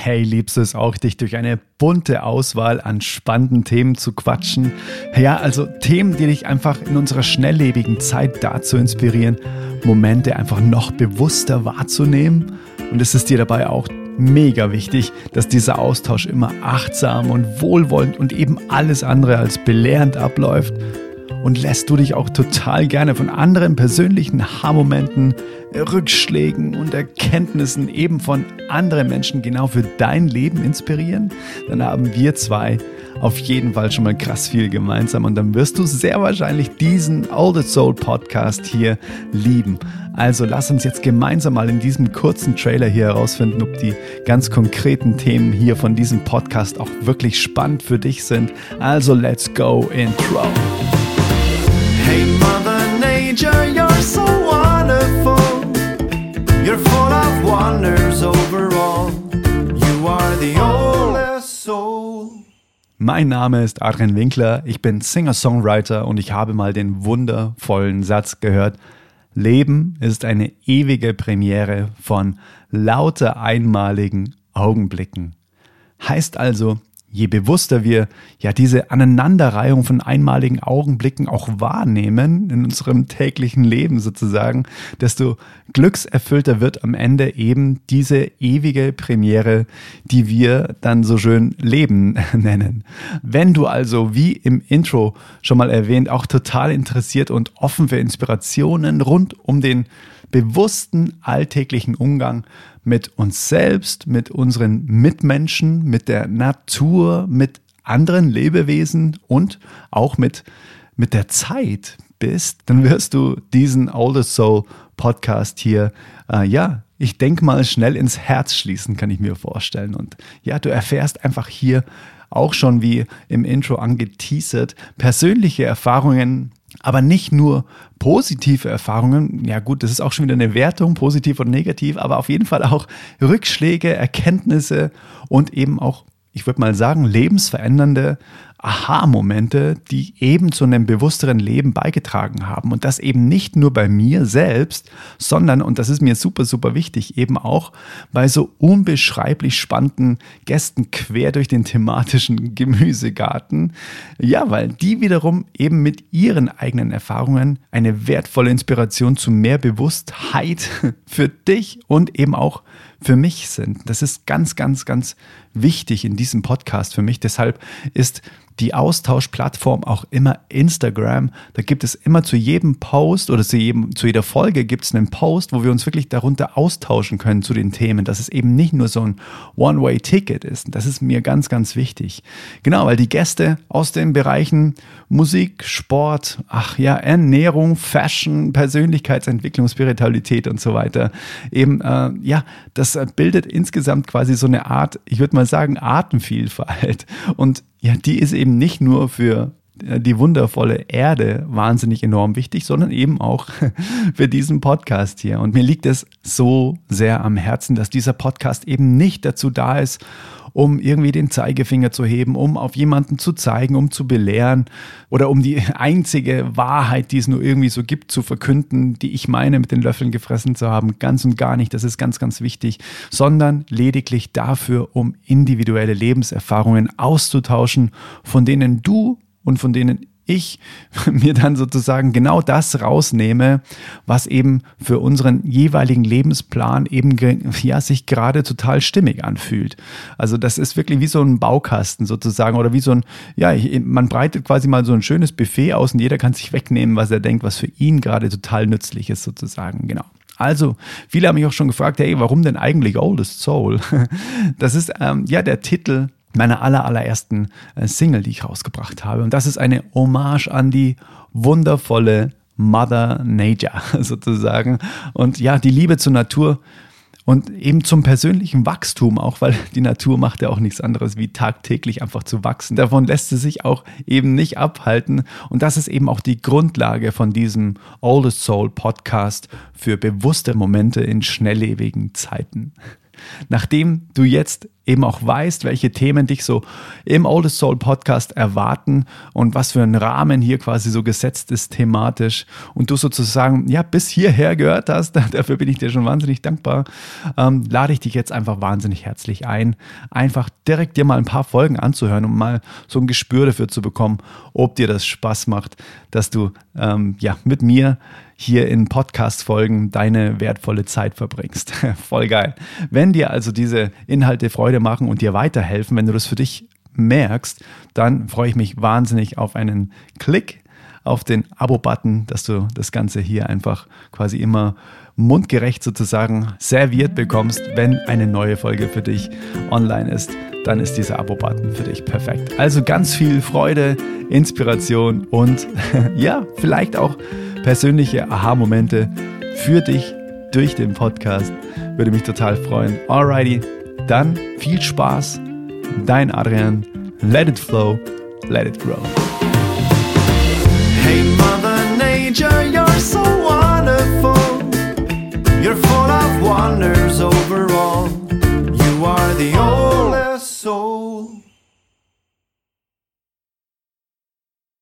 Hey, liebst du es auch, dich durch eine bunte Auswahl an spannenden Themen zu quatschen? Ja, also Themen, die dich einfach in unserer schnelllebigen Zeit dazu inspirieren, Momente einfach noch bewusster wahrzunehmen. Und es ist dir dabei auch mega wichtig, dass dieser Austausch immer achtsam und wohlwollend und eben alles andere als belehrend abläuft und lässt du dich auch total gerne von anderen persönlichen Haarmomenten, Rückschlägen und Erkenntnissen eben von anderen Menschen genau für dein Leben inspirieren, dann haben wir zwei auf jeden Fall schon mal krass viel gemeinsam und dann wirst du sehr wahrscheinlich diesen Old Soul Podcast hier lieben. Also lass uns jetzt gemeinsam mal in diesem kurzen Trailer hier herausfinden, ob die ganz konkreten Themen hier von diesem Podcast auch wirklich spannend für dich sind. Also let's go Intro. Mein Name ist Adrian Winkler, ich bin Singer-Songwriter und ich habe mal den wundervollen Satz gehört, Leben ist eine ewige Premiere von lauter einmaligen Augenblicken. Heißt also, je bewusster wir ja diese Aneinanderreihung von einmaligen Augenblicken auch wahrnehmen in unserem täglichen Leben sozusagen, desto glückserfüllter wird am Ende eben diese ewige Premiere, die wir dann so schön Leben nennen. Wenn du also, wie im Intro schon mal erwähnt, auch total interessiert und offen für Inspirationen rund um den bewussten alltäglichen Umgang mit uns selbst, mit unseren Mitmenschen, mit der Natur, mit anderen Lebewesen und auch mit, mit der Zeit bist, dann wirst du diesen Oldest Soul Podcast hier, äh, ja, ich denke mal schnell ins Herz schließen, kann ich mir vorstellen. Und ja, du erfährst einfach hier auch schon wie im Intro angeteasert, persönliche Erfahrungen aber nicht nur positive Erfahrungen, ja gut, das ist auch schon wieder eine Wertung, positiv und negativ, aber auf jeden Fall auch Rückschläge, Erkenntnisse und eben auch, ich würde mal sagen, lebensverändernde Aha-Momente, die eben zu einem bewussteren Leben beigetragen haben. Und das eben nicht nur bei mir selbst, sondern, und das ist mir super, super wichtig, eben auch bei so unbeschreiblich spannenden Gästen quer durch den thematischen Gemüsegarten. Ja, weil die wiederum eben mit ihren eigenen Erfahrungen eine wertvolle Inspiration zu mehr Bewusstheit für dich und eben auch für mich sind. Das ist ganz, ganz, ganz wichtig in diesem Podcast für mich. Deshalb ist die Austauschplattform auch immer Instagram. Da gibt es immer zu jedem Post oder zu, jedem, zu jeder Folge gibt es einen Post, wo wir uns wirklich darunter austauschen können zu den Themen, dass es eben nicht nur so ein One-Way-Ticket ist. Das ist mir ganz, ganz wichtig. Genau, weil die Gäste aus den Bereichen Musik, Sport, ach ja, Ernährung, Fashion, Persönlichkeitsentwicklung, Spiritualität und so weiter, eben, äh, ja, das bildet insgesamt quasi so eine Art, ich würde mal sagen, Artenvielfalt. Und ja, die ist eben nicht nur für äh, die wundervolle Erde wahnsinnig enorm wichtig, sondern eben auch für diesen Podcast hier. Und mir liegt es so sehr am Herzen, dass dieser Podcast eben nicht dazu da ist, um irgendwie den Zeigefinger zu heben, um auf jemanden zu zeigen, um zu belehren oder um die einzige Wahrheit, die es nur irgendwie so gibt, zu verkünden, die ich meine, mit den Löffeln gefressen zu haben. Ganz und gar nicht, das ist ganz, ganz wichtig, sondern lediglich dafür, um individuelle Lebenserfahrungen auszutauschen, von denen du und von denen ich mir dann sozusagen genau das rausnehme, was eben für unseren jeweiligen Lebensplan eben ja, sich gerade total stimmig anfühlt. Also das ist wirklich wie so ein Baukasten sozusagen oder wie so ein, ja, man breitet quasi mal so ein schönes Buffet aus und jeder kann sich wegnehmen, was er denkt, was für ihn gerade total nützlich ist sozusagen, genau. Also, viele haben mich auch schon gefragt, hey, warum denn eigentlich Oldest Soul? Das ist ähm, ja der Titel meiner aller, allerersten äh, Single, die ich rausgebracht habe. Und das ist eine Hommage an die wundervolle Mother Nature sozusagen. Und ja, die Liebe zur Natur und eben zum persönlichen Wachstum auch, weil die Natur macht ja auch nichts anderes wie tagtäglich einfach zu wachsen. Davon lässt sie sich auch eben nicht abhalten. Und das ist eben auch die Grundlage von diesem Oldest Soul Podcast für bewusste Momente in schnelllebigen Zeiten. Nachdem du jetzt eben auch weißt, welche Themen dich so im Oldest Soul Podcast erwarten und was für ein Rahmen hier quasi so gesetzt ist thematisch und du sozusagen ja bis hierher gehört hast, dafür bin ich dir schon wahnsinnig dankbar, ähm, lade ich dich jetzt einfach wahnsinnig herzlich ein, einfach direkt dir mal ein paar Folgen anzuhören, um mal so ein Gespür dafür zu bekommen, ob dir das Spaß macht, dass du ähm, ja mit mir hier in Podcast-Folgen deine wertvolle Zeit verbringst. Voll geil. Wenn dir also diese Inhalte Freude machen und dir weiterhelfen, wenn du das für dich merkst, dann freue ich mich wahnsinnig auf einen Klick auf den Abo-Button, dass du das Ganze hier einfach quasi immer mundgerecht sozusagen serviert bekommst, wenn eine neue Folge für dich online ist. Dann ist dieser Abo-Button für dich perfekt. Also ganz viel Freude, Inspiration und ja, vielleicht auch persönliche Aha-Momente für dich durch den Podcast. Würde mich total freuen. Alrighty, dann viel Spaß. Dein Adrian. Let it flow, let it grow. Hey Mother Nature,